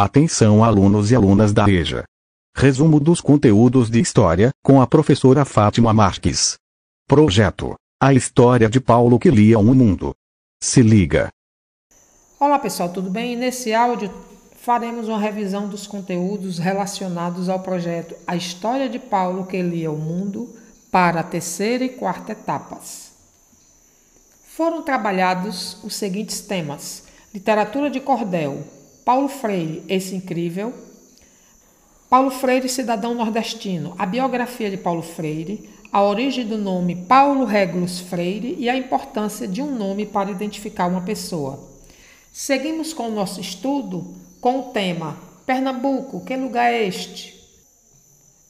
Atenção alunos e alunas da EJA. Resumo dos conteúdos de História, com a professora Fátima Marques. Projeto. A história de Paulo que lia o mundo. Se liga. Olá pessoal, tudo bem? Nesse áudio faremos uma revisão dos conteúdos relacionados ao projeto A História de Paulo que lia o mundo para a terceira e quarta etapas. Foram trabalhados os seguintes temas: literatura de cordel, Paulo Freire, esse incrível. Paulo Freire, cidadão nordestino. A biografia de Paulo Freire, a origem do nome Paulo Regulus Freire e a importância de um nome para identificar uma pessoa. Seguimos com o nosso estudo com o tema Pernambuco, que lugar é este?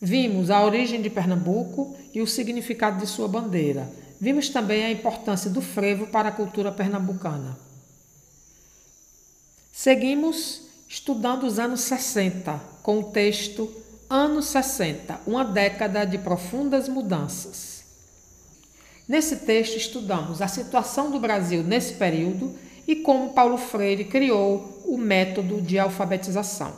Vimos a origem de Pernambuco e o significado de sua bandeira. Vimos também a importância do frevo para a cultura pernambucana. Seguimos estudando os anos 60, com o texto Anos 60, uma década de profundas mudanças. Nesse texto, estudamos a situação do Brasil nesse período e como Paulo Freire criou o método de alfabetização.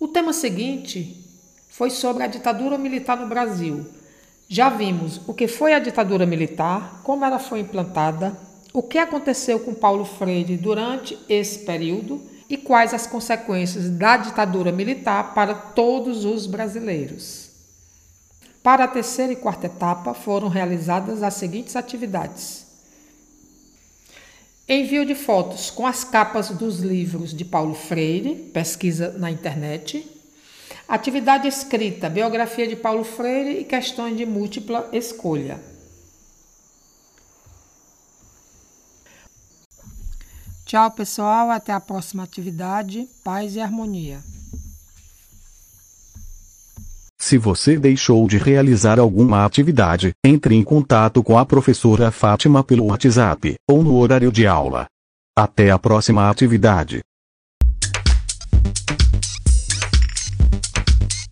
O tema seguinte foi sobre a ditadura militar no Brasil. Já vimos o que foi a ditadura militar, como ela foi implantada, o que aconteceu com Paulo Freire durante esse período e quais as consequências da ditadura militar para todos os brasileiros. Para a terceira e quarta etapa foram realizadas as seguintes atividades: envio de fotos com as capas dos livros de Paulo Freire, pesquisa na internet, atividade escrita, biografia de Paulo Freire e questões de múltipla escolha. Tchau, pessoal. Até a próxima atividade. Paz e harmonia. Se você deixou de realizar alguma atividade, entre em contato com a professora Fátima pelo WhatsApp ou no horário de aula. Até a próxima atividade.